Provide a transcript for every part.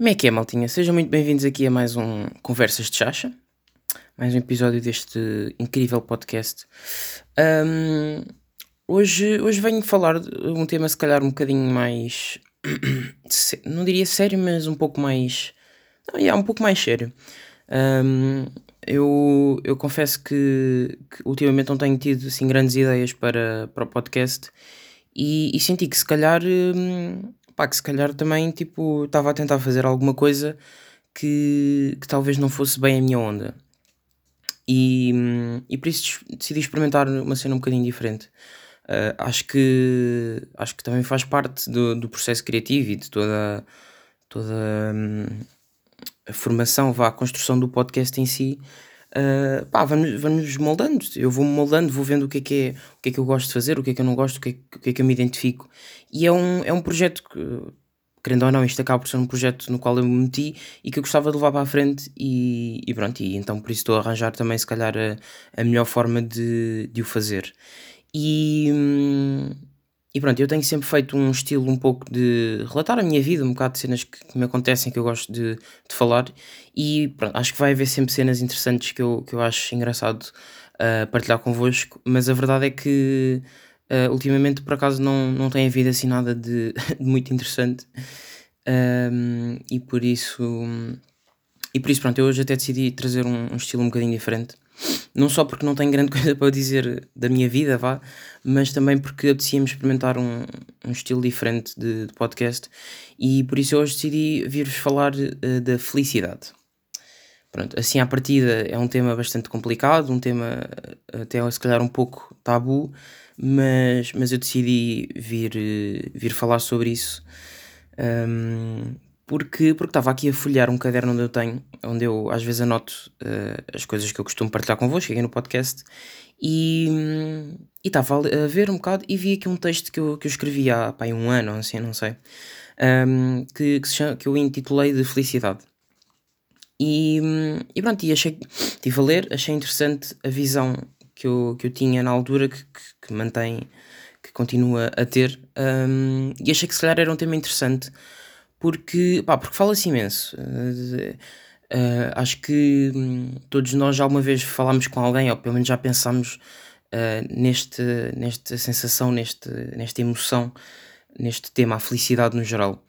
Como é que é, maltinha? Sejam muito bem-vindos aqui a mais um Conversas de Chacha, mais um episódio deste incrível podcast. Um, hoje, hoje venho falar de um tema, se calhar, um bocadinho mais. não diria sério, mas um pouco mais. Não, é um pouco mais sério. Um, eu, eu confesso que, que, ultimamente não tenho tido assim, grandes ideias para, para o podcast e, e senti que se calhar. Hum, pá, que se calhar também tipo estava a tentar fazer alguma coisa que, que talvez não fosse bem a minha onda. E, e por isso decidi experimentar uma cena um bocadinho diferente. Uh, acho que acho que também faz parte do, do processo criativo e de toda, toda hum, a formação, vá, a construção do podcast em si. Uh, pá, vamos, vamos moldando. Eu vou-me moldando, vou vendo o que, é que é, o que é que eu gosto de fazer, o que é que eu não gosto, o que é, o que, é que eu me identifico. E é um, é um projeto que, querendo ou não, isto acaba por ser um projeto no qual eu me meti e que eu gostava de levar para a frente. E, e pronto, e então por isso estou a arranjar também, se calhar, a, a melhor forma de, de o fazer. E. Hum, e pronto, eu tenho sempre feito um estilo um pouco de relatar a minha vida, um bocado de cenas que, que me acontecem, que eu gosto de, de falar. E pronto, acho que vai haver sempre cenas interessantes que eu, que eu acho engraçado uh, partilhar convosco. Mas a verdade é que uh, ultimamente, por acaso, não, não tem havido assim nada de, de muito interessante. Um, e por isso. E por isso, pronto, eu hoje até decidi trazer um, um estilo um bocadinho diferente. Não só porque não tenho grande coisa para dizer da minha vida, vá, mas também porque apetecia-me experimentar um, um estilo diferente de, de, podcast e por isso hoje decidi vir-vos falar uh, da felicidade. Pronto, assim à partida é um tema bastante complicado, um tema eh, até se calhar um pouco tabu, mas, mas eu decidi vir, eh, vir falar sobre isso. Um, porque porque estava aqui a folhear um caderno onde eu tenho, onde eu às vezes anoto uh, as coisas que eu costumo partilhar convosco aqui no podcast e, estava a ver um bocado e vi aqui um texto que eu, que eu escrevi há pá, um ano, assim, não sei, um, que, que, chama, que eu intitulei de Felicidade. E, e pronto, e achei, estive a ler, achei interessante a visão que eu, que eu tinha na altura, que, que, que mantém, que continua a ter, um, e achei que se calhar era um tema interessante porque, pá, porque fala-se imenso. Uh, acho que um, todos nós já alguma vez falámos com alguém, ou pelo menos já pensámos uh, neste, nesta sensação, neste, nesta emoção, neste tema, a felicidade no geral.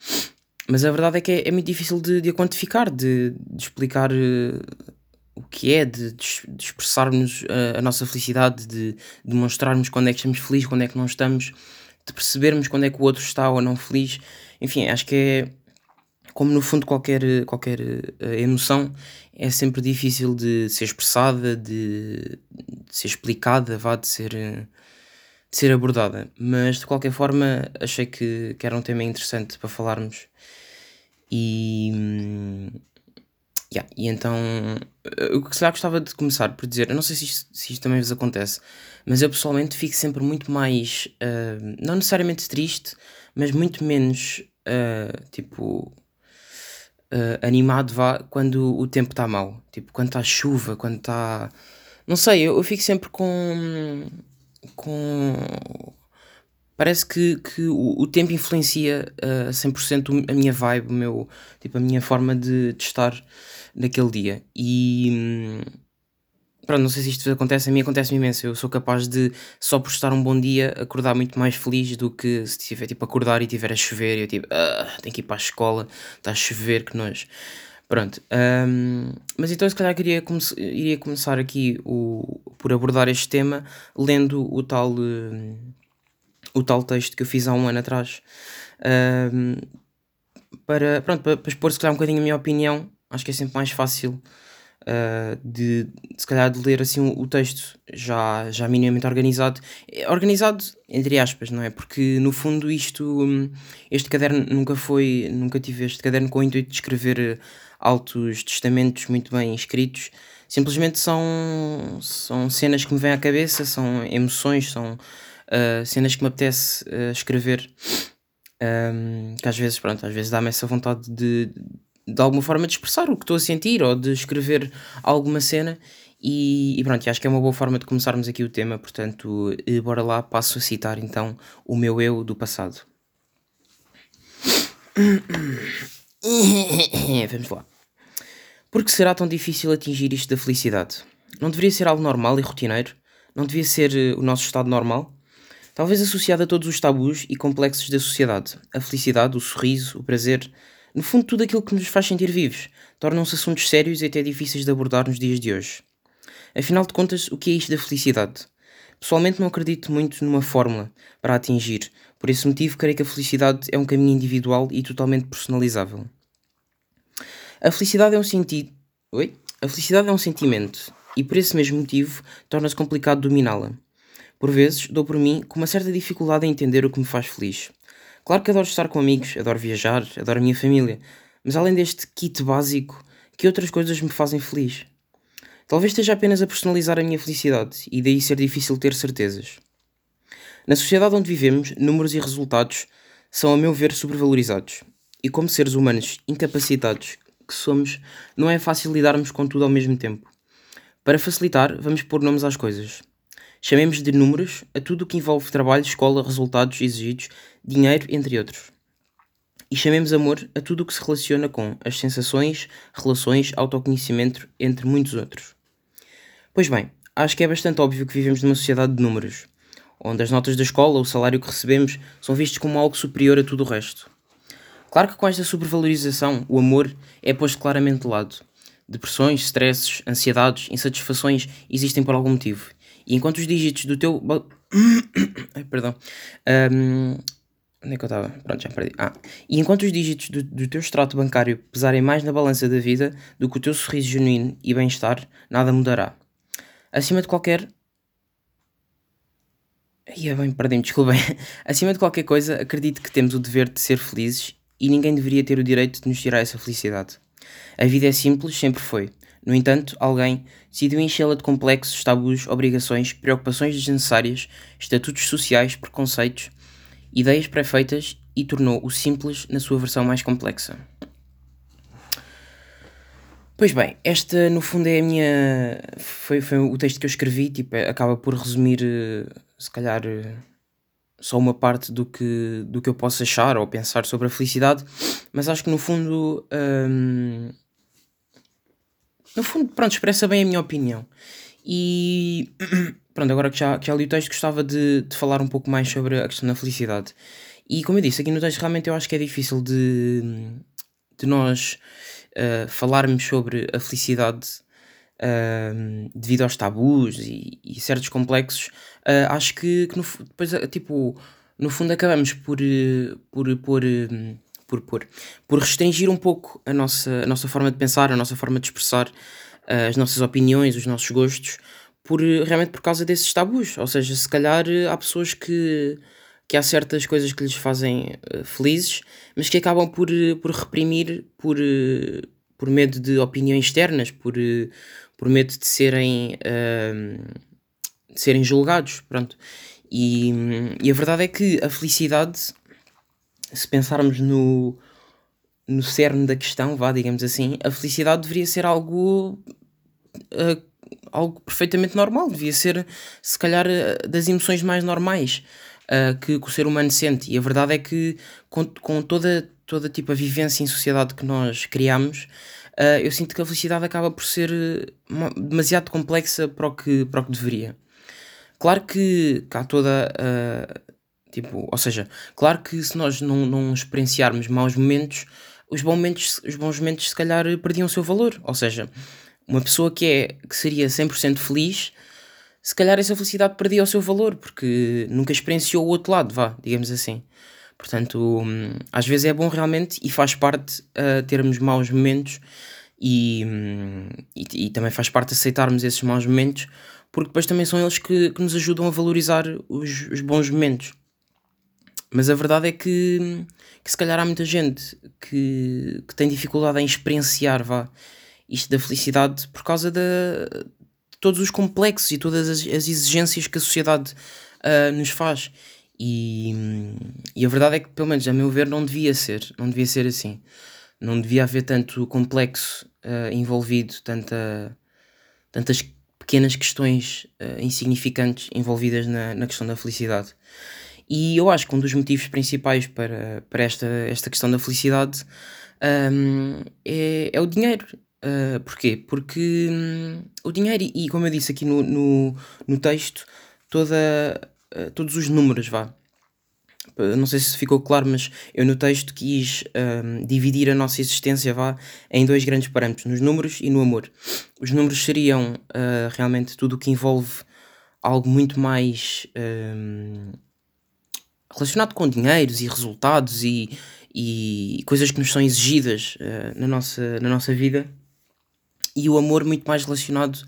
Mas a verdade é que é, é muito difícil de, de quantificar, de, de explicar o que é, de, de expressarmos a, a, nossa felicidade, de demonstrarmos quando é que estamos felizes, quando é que não estamos, de percebermos quando é que o outro está ou não feliz. Enfim, acho que é como no fundo qualquer, qualquer uh, emoção é sempre difícil de ser expressada, de, de ser explicada, vá, de ser, de ser abordada. Mas de qualquer forma achei que, que era um tema interessante para falarmos. E, yeah, e então eu se calhar gostava de começar por dizer, eu não sei se isto, se isto também vos acontece, mas eu pessoalmente fico sempre muito mais, uh, não necessariamente triste, mas muito menos uh, tipo uh, animado vá quando o tempo está mau. Tipo, quando está chuva, quando está. Não sei, eu, eu, fico sempre com. com. Parece que, que o, o tempo influencia uh, a 100% a minha vibe, o meu, tipo, a minha forma de, de estar naquele dia. E. Hum, Pronto, não sei se isto acontece, a mim acontece imenso. Eu sou capaz de, só por estar um bom dia, acordar muito mais feliz do que se tiver tipo acordar e tiver a chover e eu tipo, ah, tenho que ir para a escola, está a chover, que nós. Pronto, um, mas então se calhar queria come iria começar aqui o, por abordar este tema lendo o tal, uh, o tal texto que eu fiz há um ano atrás. Um, para, pronto, para, para expor se calhar um bocadinho a minha opinião, acho que é sempre mais fácil uh, de, se calhar de ler assim o, texto já, já minimamente organizado. É organizado entre aspas, não é? Porque no fundo isto, hum, este caderno nunca foi, nunca tive este caderno com o intuito de escrever altos testamentos muito bem escritos. Simplesmente são, são cenas que me vêm à cabeça, são emoções, são uh, cenas que me apetece uh, escrever. Um, que às vezes, pronto, às vezes dá-me essa vontade de, de alguma forma de expressar o que estou a sentir ou de escrever alguma cena. E, e pronto, acho que é uma boa forma de começarmos aqui o tema, portanto, eh, bora lá, passo a citar então o meu eu do passado. Vamos lá. Por que será tão difícil atingir isto da felicidade? Não deveria ser algo normal e rotineiro? Não devia ser uh, o nosso estado normal? Talvez associado a todos os tabus e complexos da sociedade. A felicidade, o sorriso, o prazer, no fundo, tudo aquilo que nos faz sentir vivos, tornam-se assuntos sérios e até difíceis de abordar nos dias de hoje. Afinal de contas, o que é isto da felicidade? Pessoalmente, não acredito muito numa fórmula para atingir, por esse motivo, creio que a felicidade é um caminho individual e totalmente personalizável. A felicidade é um sentido. Oi? A felicidade é um sentimento e, por esse mesmo motivo, torna-se complicado dominá-la. Por vezes, dou por mim com uma certa dificuldade em entender o que me faz feliz. Claro que adoro estar com amigos, adoro viajar, adoro a minha família, mas além deste kit básico, que outras coisas me fazem feliz? Talvez esteja apenas a personalizar a minha felicidade e daí ser difícil ter certezas. Na sociedade onde vivemos, números e resultados são, a meu ver, sobrevalorizados. E como seres humanos incapacitados que somos, não é fácil lidarmos com tudo ao mesmo tempo. Para facilitar, vamos pôr nomes às coisas. Chamemos de números a tudo o que envolve trabalho, escola, resultados exigidos, dinheiro, entre outros. E chamemos amor a tudo o que se relaciona com as sensações, relações, autoconhecimento, entre muitos outros. Pois bem, acho que é bastante óbvio que vivemos numa sociedade de números onde as notas da escola, o salário que recebemos, são vistos como algo superior a tudo o resto. Claro que com esta sobrevalorização, o amor é posto claramente de lado. Depressões, stresses, ansiedades, insatisfações existem por algum motivo. E enquanto os dígitos do teu. Ai, perdão. Um... Onde é que eu estava? Pronto, já perdi. Ah. E enquanto os dígitos do, do teu extrato bancário pesarem mais na balança da vida do que o teu sorriso genuíno e bem-estar, nada mudará. Acima de qualquer Ia bem, perdi-me, desculpem. Acima de qualquer coisa, acredito que temos o dever de ser felizes e ninguém deveria ter o direito de nos tirar essa felicidade. A vida é simples, sempre foi. No entanto, alguém decidiu enchê-la de complexos, tabus, obrigações, preocupações desnecessárias, estatutos sociais, preconceitos, ideias pré-feitas e tornou o simples na sua versão mais complexa. Pois bem, esta no fundo é a minha. Foi, foi o texto que eu escrevi, tipo, acaba por resumir eh, se calhar eh, só uma parte do que, do que eu posso achar ou pensar sobre a felicidade, mas acho que no fundo. Hum, no fundo, pronto, expressa bem a minha opinião. E pronto, agora que já, que já li o texto, gostava de, de falar um pouco mais sobre a questão da felicidade. E como eu disse, aqui no texto realmente eu acho que é difícil de, de nós uh, falarmos sobre a felicidade uh, devido aos tabus e, e certos complexos, uh, acho que, que no, depois, tipo, no fundo acabamos por, por, por, por, por, por restringir um pouco a nossa, a nossa forma de pensar, a nossa forma de expressar uh, as nossas opiniões, os nossos gostos, por, realmente por causa desses tabus. Ou seja, se calhar há pessoas que, que há certas coisas que lhes fazem uh, felizes, mas que acabam por, por reprimir por, uh, por medo de opiniões externas, por, por medo de serem, uh, de serem julgados. Pronto. E, e a verdade é que a felicidade, se pensarmos no, no cerne da questão, vá, digamos assim, a felicidade deveria ser algo. Uh, algo perfeitamente normal, devia ser, se calhar, ah, das emoções mais normais uh, que, que, o ser humano sente. E a verdade é que, com, com toda, toda tipo a vivência em sociedade que nós criamos, uh, eu sinto que a felicidade acaba por ser demasiado complexa para o, que, para o que deveria. Claro que, cá toda. Uh, tipo, ou seja, claro que se nós não, não experienciarmos maus momentos, os bons momentos, os bons momentos se calhar perdiam o seu valor. Ou seja, uma pessoa que, é, que seria 100% feliz, se calhar essa felicidade perdia o seu valor, porque nunca experienciou o outro lado, vá, digamos assim. Portanto, hum, às vezes é bom realmente e faz parte uh, termos maus momentos e, hum, e, e, também faz parte aceitarmos esses maus momentos, porque depois também são eles que, que nos ajudam a valorizar os, os bons momentos. Mas a verdade é que, que se calhar há muita gente que, que tem dificuldade em experienciar vá, isto da felicidade por causa de, de todos os complexos e todas as, as exigências que a sociedade uh, nos faz. E, e a verdade é que, pelo menos a meu ver, não devia ser, não devia ser assim. Não devia haver tanto complexo uh, envolvido, tanta, tantas pequenas questões uh, insignificantes envolvidas na, na questão da felicidade. E eu acho que um dos motivos principais para, para esta, esta questão da felicidade um, é, é o dinheiro. Uh, porquê? Porque um, o dinheiro, e como eu disse aqui no, no, no texto, toda, uh, todos os números, vá. Não sei se ficou claro, mas eu no texto quis um, dividir a nossa existência vá, em dois grandes parâmetros, nos números e no amor. Os números seriam uh, realmente tudo o que envolve algo muito mais um, relacionado com dinheiros e resultados e, e coisas que nos são exigidas uh, na, nossa, na nossa vida e o amor muito mais relacionado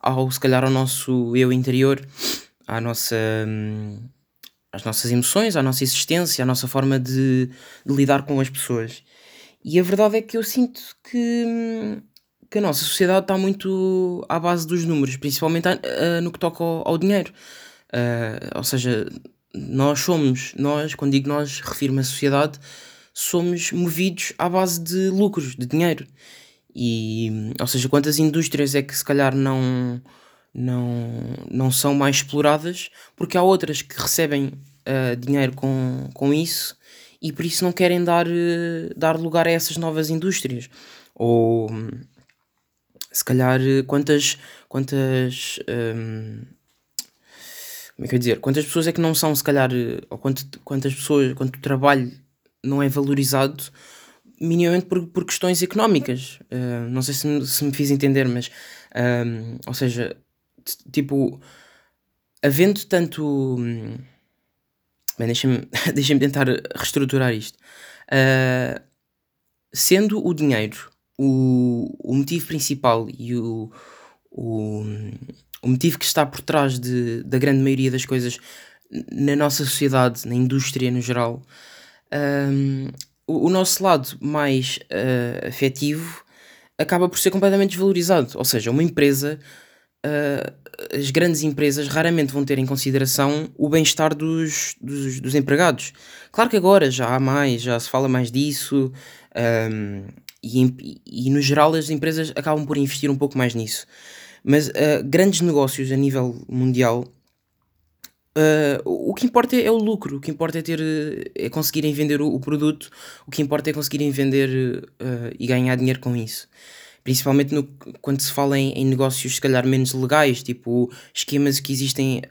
ao, se calhar, ao nosso eu interior, à nossa, hum, às nossas emoções, à nossa existência, à nossa forma de, de, lidar com as pessoas. E a verdade é que eu sinto que, hum, que a nossa sociedade está muito à base dos números, principalmente uh, no que toca ao, ao dinheiro. Uh, ou seja, nós somos, nós, quando digo nós, refiro-me à sociedade, somos movidos à base de lucros, de dinheiro. E, ou seja, quantas indústrias é que se calhar não, não, não são mais exploradas, porque há outras que recebem uh, dinheiro com, com isso e por isso não querem dar, uh, dar lugar a essas novas indústrias. Ou se calhar quantas, quantas um, como é que eu dizer? Quantas pessoas é que não são, se calhar, ou quanto, quantas pessoas, quanto trabalho não é valorizado minimamente por, por questões económicas. Uh, não sei se me, se me fiz entender, mas, uh, ou seja, tipo, havendo tanto. Bem, deixa-me deixa tentar reestruturar isto. Uh, sendo o dinheiro o, o motivo principal e o, o, o motivo que está por trás de, da grande maioria das coisas na nossa sociedade, na indústria no geral, um, o, o, nosso lado mais uh, afetivo acaba por ser completamente desvalorizado. Ou seja, uma empresa, uh, as grandes empresas raramente vão ter em consideração o bem-estar dos, dos, dos, empregados. Claro que agora já há mais, já se fala mais disso, um, e, e no geral as empresas acabam por investir um pouco mais nisso. Mas uh, grandes negócios a nível mundial Uh, o que importa é, é, o lucro, o que importa é ter é conseguirem vender o, o produto, o que importa é conseguirem vender uh, e ganhar dinheiro com isso. Principalmente no, quando se fala em, em, negócios se calhar menos legais, tipo esquemas que existem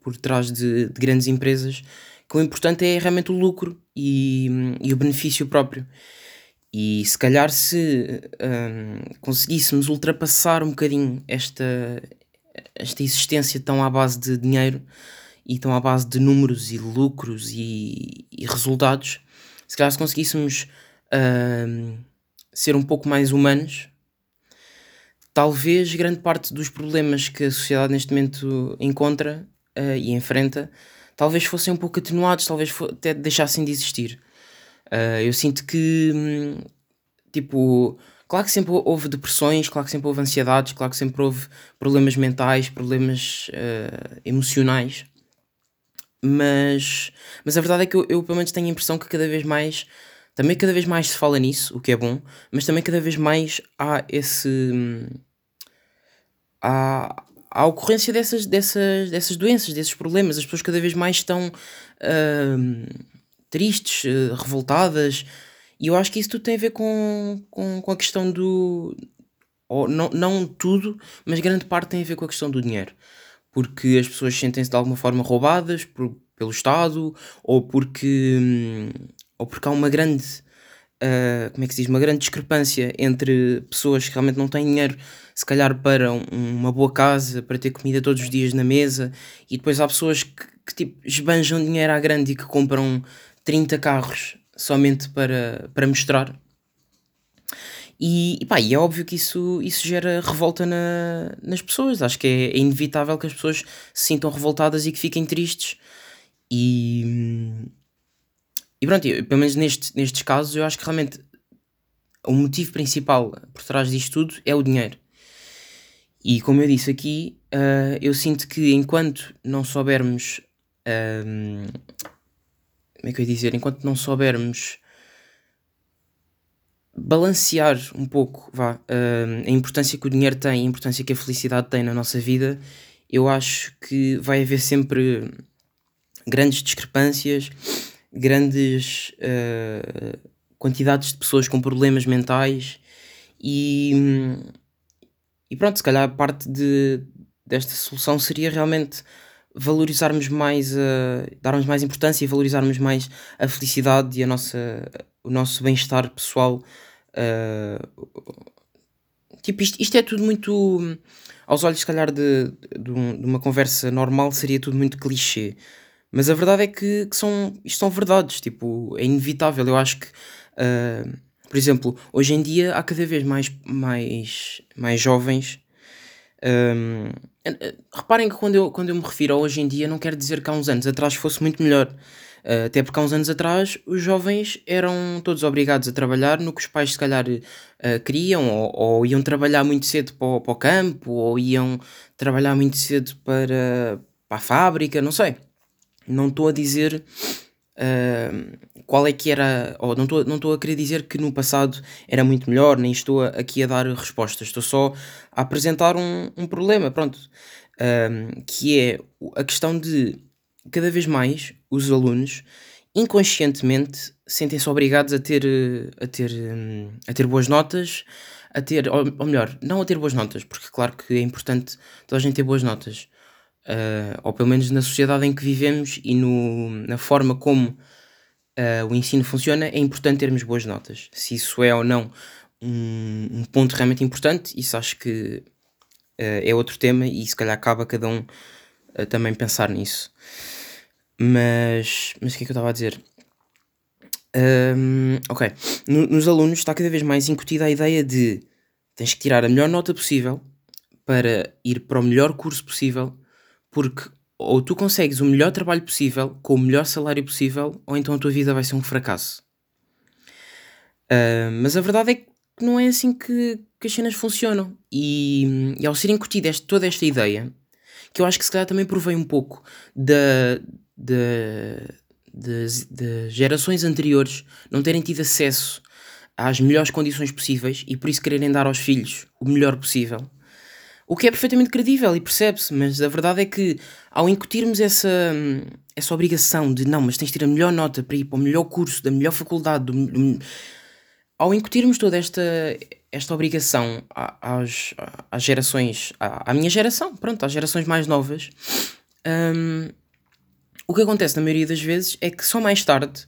por trás de, de, grandes empresas, que o importante é realmente o lucro e, e o benefício próprio. E se calhar se um, conseguíssemos ultrapassar um bocadinho esta, esta existência tão à base de dinheiro, e estão à base de números e lucros e, e resultados, se calhar se conseguíssemos uh, ser um pouco mais humanos, talvez grande parte dos problemas que a sociedade neste momento encontra uh, e enfrenta, talvez fossem um pouco atenuados, talvez até deixassem de existir. Uh, eu sinto que, hum, tipo, claro que sempre houve depressões, claro que sempre houve ansiedades, claro que sempre houve problemas mentais, problemas uh, emocionais, mas, mas a verdade é que eu, eu, pelo menos tenho a impressão que cada vez mais também cada vez mais se fala nisso, o que é bom, mas também cada vez mais há esse há, há a ocorrência dessas, dessas, dessas doenças, desses problemas, as pessoas cada vez mais estão uh, tristes, uh, revoltadas, e eu acho que isso tudo tem a ver com, com, com a questão do. Ou não, não tudo, mas grande parte tem a ver com a questão do dinheiro porque as pessoas sentem-se de alguma forma roubadas por, pelo Estado ou porque, hum, ou porque há uma grande. Uh, como é que se diz? Uma grande discrepância entre pessoas que realmente não têm dinheiro, se calhar para um, uma boa casa, para ter comida todos os dias na mesa, e depois há pessoas que, que tipo, esbanjam dinheiro à grande e que compram 30 carros somente para, para mostrar. E, e, pá, e é óbvio que isso, isso gera revolta na, nas pessoas. Acho que é, é, inevitável que as pessoas se sintam revoltadas e que fiquem tristes. E, e pronto, eu, pelo menos neste, nestes casos, eu acho que realmente o motivo principal por trás disto tudo é o dinheiro. E como eu disse aqui, uh, eu sinto que enquanto não soubermos. Uh, como é que eu ia dizer? Enquanto não soubermos balancear um pouco vá, uh, a importância que o dinheiro tem, a importância que a felicidade tem na nossa vida, eu acho que vai haver sempre grandes discrepâncias, grandes uh, quantidades de pessoas com problemas mentais e, e pronto, se calhar parte de, desta solução seria realmente valorizarmos mais, a, darmos mais importância e valorizarmos mais a felicidade e a nossa, o nosso bem-estar pessoal. Uh, tipo, isto, isto é tudo muito, aos olhos, se calhar, de, de, de uma conversa normal, seria tudo muito clichê. Mas a verdade é que, que são, isto são verdades, tipo, é inevitável. Eu acho que, uh, por exemplo, hoje em dia há cada vez mais, mais, mais jovens. Um, reparem que quando eu, quando eu me refiro a hoje em dia, não quero dizer que há uns anos atrás fosse muito melhor. Uh, até porque há uns anos atrás os jovens eram todos obrigados a trabalhar no que os pais se calhar uh, queriam, ou, ou, iam trabalhar muito cedo para o, para o campo, ou iam trabalhar muito cedo para, para a fábrica, não sei. Não estou a dizer uh, qual é que era, ou não estou não a querer dizer que no passado era muito melhor, nem estou aqui a dar respostas, estou só a apresentar um, um problema, pronto, uh, que é a questão de cada vez mais os alunos inconscientemente sentem-se obrigados a ter, a, ter, a ter boas notas, a ter, ou melhor, não a ter boas notas, porque claro que é importante toda a gente ter boas notas, uh, ou pelo menos na sociedade em que vivemos e no, na forma como uh, o ensino funciona, é importante termos boas notas. Se isso é ou não um, um ponto realmente importante, isso acho que uh, é outro tema e se calhar acaba cada um também pensar nisso. Mas, mas o que é que eu estava a dizer? Um, ok, no, nos alunos está cada vez mais incutida a ideia de tens que tirar a melhor nota possível para ir para o melhor curso possível porque ou tu consegues o melhor trabalho possível, com o melhor salário possível, ou então a tua vida vai ser um fracasso. Uh, mas a verdade é que não é assim que, que as cenas funcionam. E, e ao ser incutida esta, toda esta ideia, que eu acho que se calhar também provém um pouco da, da, das, das gerações anteriores não terem tido acesso às melhores condições possíveis e por isso quererem dar aos filhos o melhor possível. O que é perfeitamente credível e percebe-se, mas a verdade é que ao incutirmos essa, essa obrigação de não, mas tens de ter a melhor nota para ir para o melhor curso, da melhor faculdade, do, do, ao incutirmos toda esta, esta obrigação às, às gerações, à, à minha geração, pronto, às gerações mais novas, um, o que acontece na maioria das vezes é que só mais tarde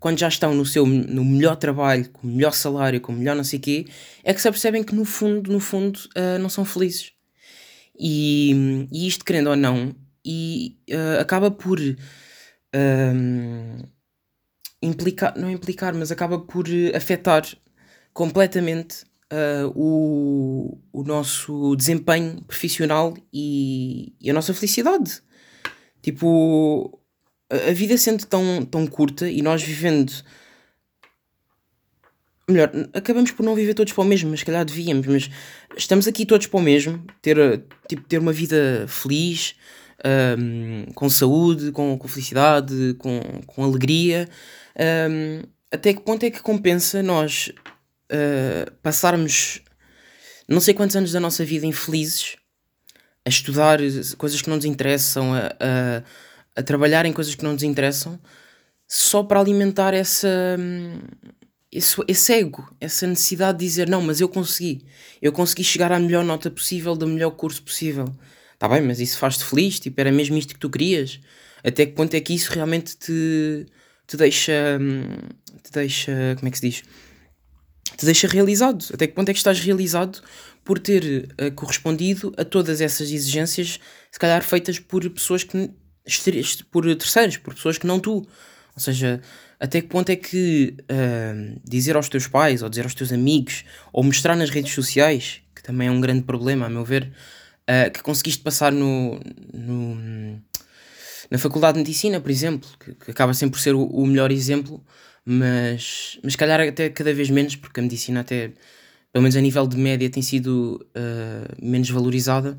quando já estão no seu no melhor trabalho, com o melhor salário, com o melhor não sei quê, é que se apercebem que no fundo, no fundo, uh, não são felizes. E, e isto, querendo ou não, e, uh, acaba por uh, implicar, não implicar, mas acaba por afetar completamente uh, o, o nosso desempenho profissional e, e, a nossa felicidade. Tipo, a vida sendo tão, tão curta e nós vivendo melhor, acabamos por não viver todos para o mesmo, mas se calhar devíamos, mas estamos aqui todos para o mesmo, ter, tipo, ter uma vida feliz, um, com saúde, com, com felicidade, com, com alegria. Um, até que ponto é que compensa nós uh, passarmos não sei quantos anos da nossa vida infelizes a estudar coisas que não nos interessam, a, a, a trabalhar em coisas que não nos interessam, só para alimentar essa esse, esse ego, essa necessidade de dizer não, mas eu consegui, eu consegui chegar à melhor nota possível, do melhor curso possível. Tá bem, mas isso faz-te feliz, tipo, era mesmo isto que tu querias. Até que ponto é que isso realmente te, te deixa, te deixa, como é que se diz? Te deixa realizado. Até que ponto é que estás realizado por ter uh, correspondido a todas essas exigências, se calhar feitas por pessoas que, por terceiros, por pessoas que não tu. Ou seja, até que ponto é que uh, dizer aos teus pais, ou dizer aos teus amigos, ou mostrar nas redes sociais, que também é um grande problema, a meu ver, uh, que conseguiste passar no, no, na Faculdade de Medicina, por exemplo, que, que acaba sempre por ser o, o, melhor exemplo, mas, mas calhar até cada vez menos, porque a medicina até, pelo menos a nível de média, tem sido uh, menos valorizada.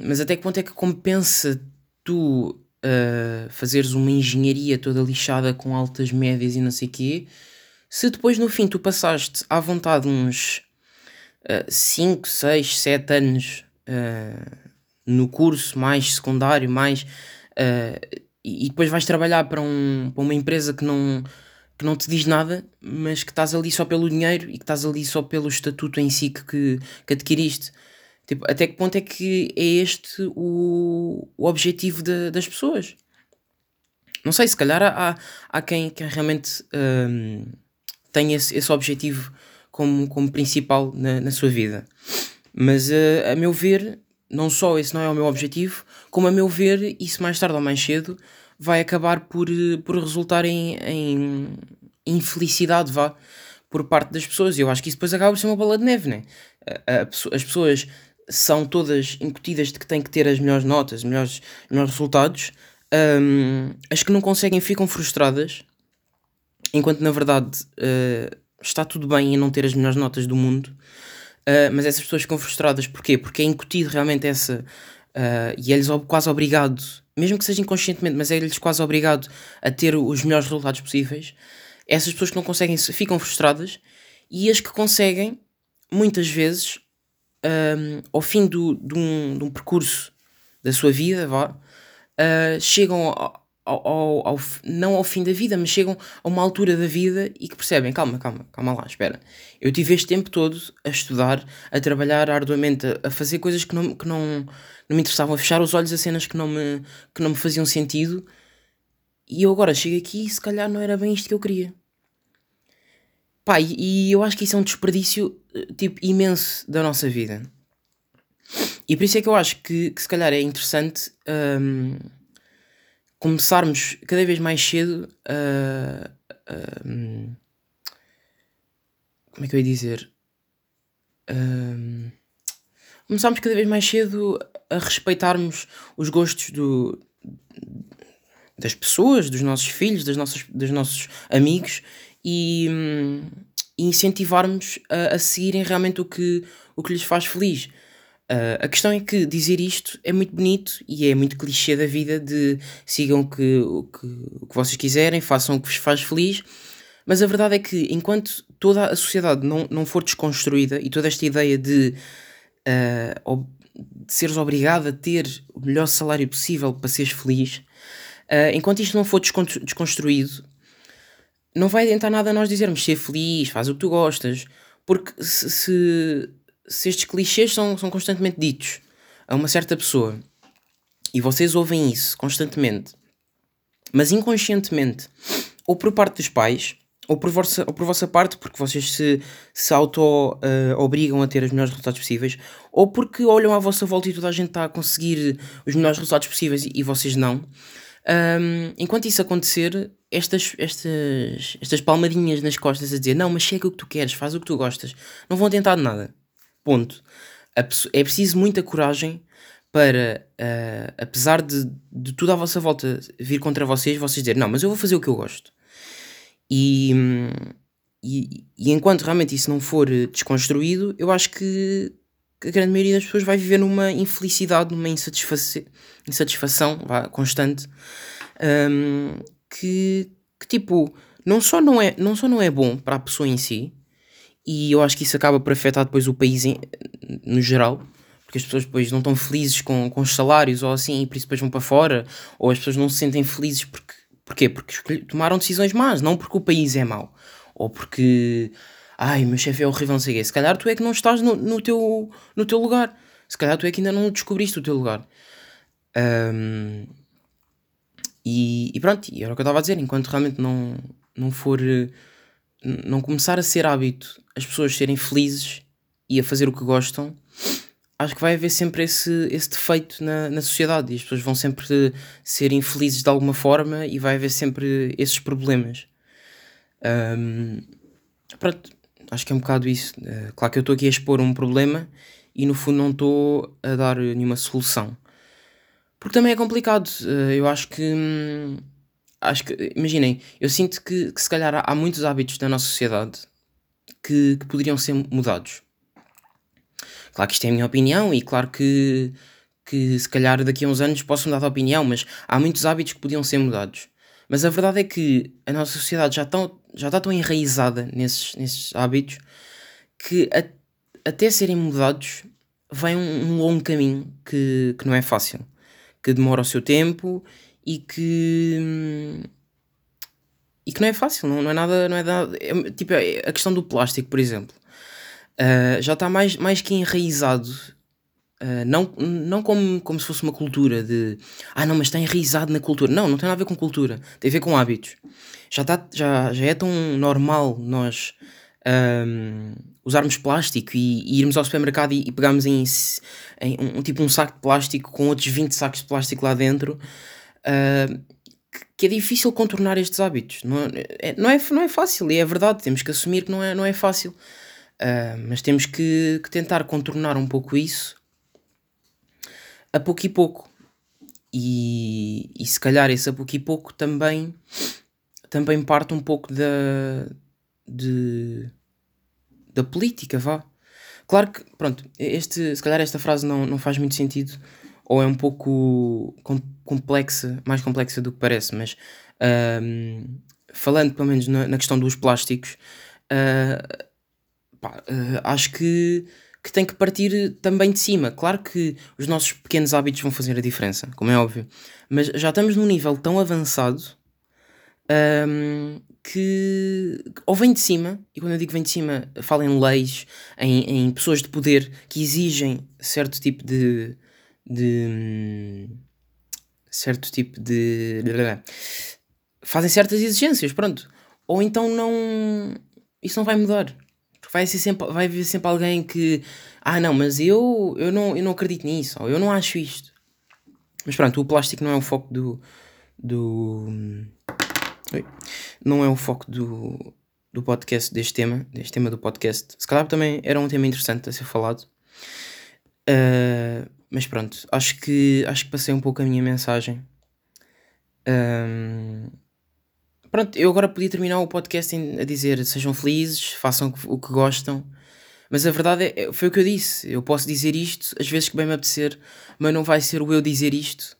mas até que ponto é que compensa tu uh, fazeres uma engenharia toda lixada com altas médias e não sei quê, se depois no fim tu passaste à vontade uns 5, 6, 7 anos uh, no curso mais secundário, mais uh, e, depois vais trabalhar para, um, para uma empresa que não que não te diz nada, mas que estás ali só pelo dinheiro e que estás ali só pelo estatuto em si que, que, que adquiriste. Tipo, até que ponto é que é este o, o objetivo de, das pessoas? Não sei, se calhar há, há quem, quem realmente hum, tenha esse, esse objetivo como, como principal na, na sua vida. Mas uh, a meu ver, não só esse não é o meu objetivo, como a meu ver, isso mais tarde ou mais cedo vai acabar por, eh, por resultar em, em infelicidade, vá, por parte das pessoas. E eu acho que isso depois acaba por ser uma bola de neve, né? As pessoas são todas incutidas de que têm que ter as melhores notas, os melhores, melhores resultados. Um, as que não conseguem ficam frustradas, enquanto na verdade uh, está tudo bem em não ter as melhores notas do mundo. Uh, mas essas pessoas ficam frustradas porquê? Porque é incutido realmente essa. Uh, e é-lhes quase obrigado mesmo que seja inconscientemente, mas é-lhes quase obrigado a ter os melhores resultados possíveis, essas pessoas que não conseguem ficam frustradas e as que conseguem, muitas vezes, um, ao fim do, de, um, de um percurso da sua vida, vá, uh, chegam ao, ao, ao, não ao fim da vida, mas chegam a uma altura da vida e que percebem: calma, calma, calma lá, espera. Eu tive este tempo todo a estudar, a trabalhar arduamente, a, a fazer coisas que não, que não, não me interessavam, a fechar os olhos a cenas que não me, que não me faziam sentido. E eu agora chego aqui e se calhar não era bem isto que eu queria. Pá, e, e eu acho que isso é um desperdício eh, tipo imenso da nossa vida. E por isso é que eu acho que, que se calhar é interessante um, começarmos cada vez mais cedo a. Um, como é que eu ia dizer? Um, começarmos cada vez mais cedo a respeitarmos os gostos do, das pessoas, dos nossos filhos, das nossas, dos nossos amigos e, e incentivarmos a, a, seguirem realmente o que, o que lhes faz feliz. Uh, a questão é que dizer isto é muito bonito e é muito clichê da vida de sigam que, o, que, o que vocês quiserem, façam o que vos faz feliz, mas a verdade é que enquanto toda a sociedade não, não for desconstruída e toda esta ideia de uh, de seres obrigado a ter o melhor salário possível para seres feliz, uh, enquanto isto não for desconstruído, não vai adiantar nada nós dizermos ser feliz, faz o que tu gostas, porque se, se, se estes clichês são, são constantemente ditos a uma certa pessoa e vocês ouvem isso constantemente, mas inconscientemente, ou por parte dos pais, ou por vossa, ou por vossa parte, porque vocês se, se auto-obrigam uh, a ter os melhores resultados possíveis, ou porque olham à vossa volta e toda a gente está a conseguir os melhores resultados possíveis e, e vocês não. Um, enquanto isso acontecer, estas, estas, estas palmadinhas nas costas a dizer não, mas chega o que tu queres, faz o que tu gostas, não vão tentar de nada. Ponto. É preciso muita coragem para, uh, apesar de, de tudo à vossa volta vir contra vocês, vocês dizer não, mas eu vou fazer o que eu gosto. E, e, e, enquanto realmente isso não for desconstruído, eu acho que a grande maioria das pessoas vai viver numa infelicidade, numa insatisfação, insatisfação vá, constante, um, que, que, tipo, não só não, é, não só não é bom para a pessoa em si, e eu acho que isso acaba por afetar depois o país em, no geral, porque as pessoas depois não estão felizes com, com os salários ou assim, e por isso depois vão para fora, ou as pessoas não se sentem felizes porque Porquê? Porque tomaram decisões más, não porque o país é mau. Ou porque, ai, meu chefe é horrível, não sei o quê. Se calhar tu é que não estás no, no, teu, no teu lugar. Se calhar tu é que ainda não descobriste o teu lugar. Um, e, e, pronto, era o que eu estava a dizer. Enquanto realmente não, não for. Não começar a ser hábito as pessoas serem felizes e a fazer o que gostam, acho que vai haver sempre esse, esse defeito na, na sociedade e as pessoas vão sempre ser infelizes de alguma forma e vai haver sempre esses problemas. Um, pronto, acho que é um bocado isso. Uh, claro que eu estou aqui a expor um problema e no fundo não estou a dar nenhuma solução. Porque também é complicado. Uh, eu acho que. Hum, acho que. Imaginem, eu sinto que, que se calhar há, muitos hábitos da nossa sociedade que, que poderiam ser mudados Claro que isto é a minha opinião e claro que, que se calhar daqui a uns anos posso mudar de opinião, mas há muitos hábitos que podiam ser mudados. Mas a verdade é que a nossa sociedade já, tão, já está tão enraizada nesses, nesses hábitos que a, até serem mudados vai um, um, longo caminho que, que não é fácil, que demora o seu tempo e que, e que não é fácil, não, não é nada, não é nada, é, tipo, é a questão do plástico, por exemplo, uh, já está mais, mais que enraizado, uh, não, não como, como se fosse uma cultura de, ah não, mas está enraizado na cultura, não, não tem nada a ver com cultura, tem a ver com hábitos, já, está, já, já é tão normal nós um, usarmos plástico e, e, irmos ao supermercado e, e pegarmos em, em um, um, tipo um saco de plástico com outros 20 sacos de plástico lá dentro, uh, que é difícil contornar estes hábitos. Não é, não, é, não é fácil, e é verdade, temos que assumir que não é, não é fácil. Uh, mas temos que, que, tentar contornar um pouco isso a pouco e pouco. E, e se calhar esse a pouco e pouco também, também parte um pouco da, de, da política, vá. Claro que, pronto, este, se calhar esta frase não, não faz muito sentido, ou é um pouco complexa, mais complexa do que parece, mas um, falando pelo menos na, na, questão dos plásticos, uh, pá, uh, acho que, que tem que partir também de cima. Claro que os nossos pequenos hábitos vão fazer a diferença, como é óbvio, mas já estamos num nível tão avançado um, que ou vem de cima, e quando eu digo vem de cima, falo em leis, em, em pessoas de poder que exigem certo tipo de. de certo tipo de. fazem certas exigências, pronto. Ou então não. Isso não vai mudar. Vai, ser sempre, vai haver sempre alguém que. Ah, não, mas eu, eu, não, eu não acredito nisso, ou eu não acho isto. Mas pronto, o plástico não é o foco do. do não é o foco do, do podcast, deste tema, deste tema do podcast. Se calhar também era um tema interessante a ser falado. Uh, mas pronto, acho que, acho que passei um pouco a minha mensagem. Um, pronto, eu agora podia terminar o podcast a dizer sejam felizes, façam o que gostam. Mas a verdade é, foi o que eu disse. Eu posso dizer isto às vezes que bem me apetecer, mas não vai ser o eu dizer isto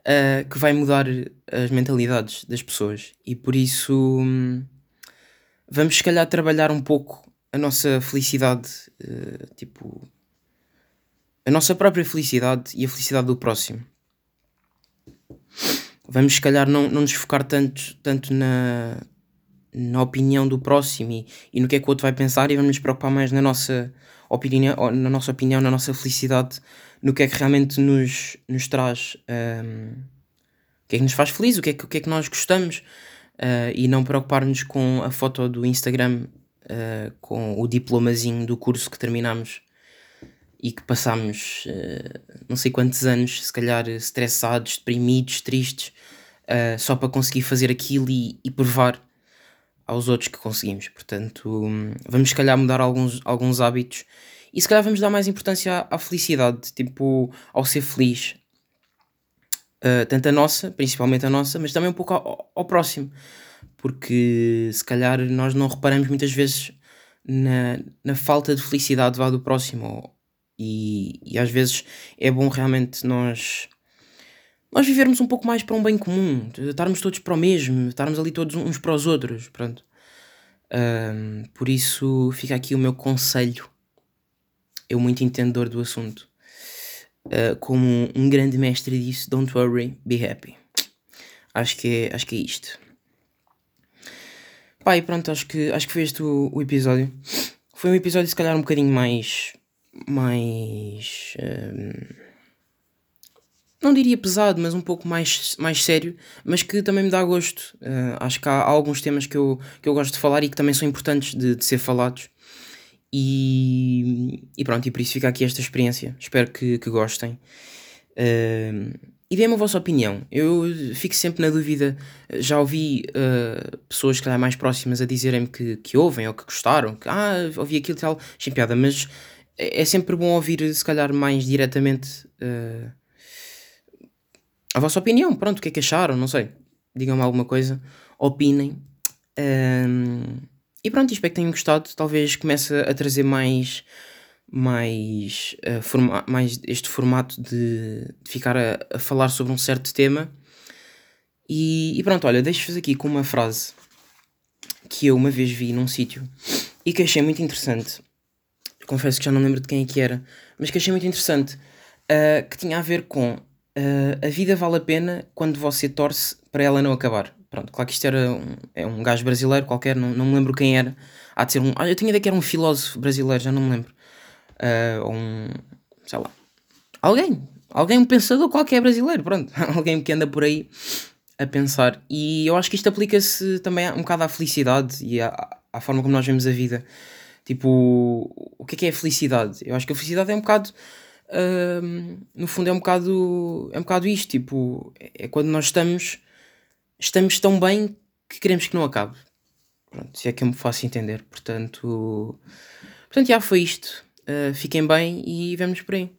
uh, que vai mudar as mentalidades das pessoas. E por isso hum, vamos se calhar trabalhar um pouco a nossa felicidade, uh, tipo a nossa própria felicidade e a felicidade do próximo. Vamos se calhar não, não nos focar tanto, tanto na, na opinião do próximo e, e no que é que o outro vai pensar e vamos nos preocupar mais na nossa opinião, na nossa opinião, na nossa felicidade no que é que realmente nos, nos traz, um, o que é que nos faz feliz, o que é que, o que, é que nós gostamos uh, e não preocupar-nos com a foto do Instagram uh, com o diplomazinho do curso que terminamos e que passámos uh, não sei quantos anos, se calhar estressados, deprimidos, tristes, só para conseguir fazer aquilo e, e provar aos outros que conseguimos. Portanto, um, vamos se calhar mudar alguns, alguns hábitos e se calhar vamos dar mais importância à, à felicidade, tipo, ao ser feliz. Uh, tanto a nossa, principalmente a nossa, mas também um pouco ao, ao, próximo. Porque se calhar nós não reparamos muitas vezes na, na falta de felicidade do próximo. E, e às vezes é bom realmente nós nós vivermos um pouco mais para um bem comum, estarmos todos para o mesmo, estarmos ali todos uns para os outros, pronto. Um, por isso fica aqui o meu conselho eu muito entendedor do assunto. Uh, como um grande mestre disse, don't worry, be happy. Acho que é, acho que é isto. Pá, e pronto, acho que, acho que foi este o, o episódio. Foi um episódio se calhar um bocadinho mais. Mais. Um, não diria pesado, mas um pouco mais, mais sério, mas que também me dá gosto. Uh, acho que há, há, alguns temas que eu, que eu gosto de falar e que também são importantes de, de ser falados. E, e pronto, e por isso fica aqui esta experiência. Espero que, que gostem. Uh, e deem-me a vossa opinião. Eu fico sempre na dúvida. Já ouvi uh, pessoas que mais próximas a dizerem-me que, que ouvem ou que gostaram, que ah, ouvi aquilo e tal, sem piada, mas é, é sempre bom ouvir, se calhar, mais diretamente uh, a vossa opinião. Pronto, o que é que acharam? Não sei. Digam-me alguma coisa, opinem. Uh, e pronto, espero que tenham gostado. Talvez comece a trazer mais, mais, uh, forma, mais este formato de, de ficar a, a, falar sobre um certo tema. E, e pronto, olha, deixo-vos aqui com uma frase que eu uma vez vi num sítio e que achei muito interessante. Confesso que já não lembro de quem é que era, mas que achei muito interessante. Uh, que tinha a ver com uh, a vida vale a pena quando você torce para ela não acabar. Pronto, claro que isto era um, é um gajo brasileiro qualquer, não, não me lembro quem era. Há de ser um. Ah, eu tinha ideia que era um filósofo brasileiro, já não me lembro. Uh, ou um. sei lá. Alguém. Alguém, um pensador qualquer brasileiro, pronto. Alguém que anda por aí a pensar. E eu acho que isto aplica-se também um bocado à felicidade e à, à forma como nós vemos a vida. Tipo, o que é que é a felicidade? Eu acho que a felicidade é um bocado. Uh, no fundo é um bocado é um bocado isto tipo é quando nós estamos estamos tão bem que queremos que não acabe Pronto, se é que eu me faço entender portanto portanto já foi isto uh, fiquem bem e vemos por aí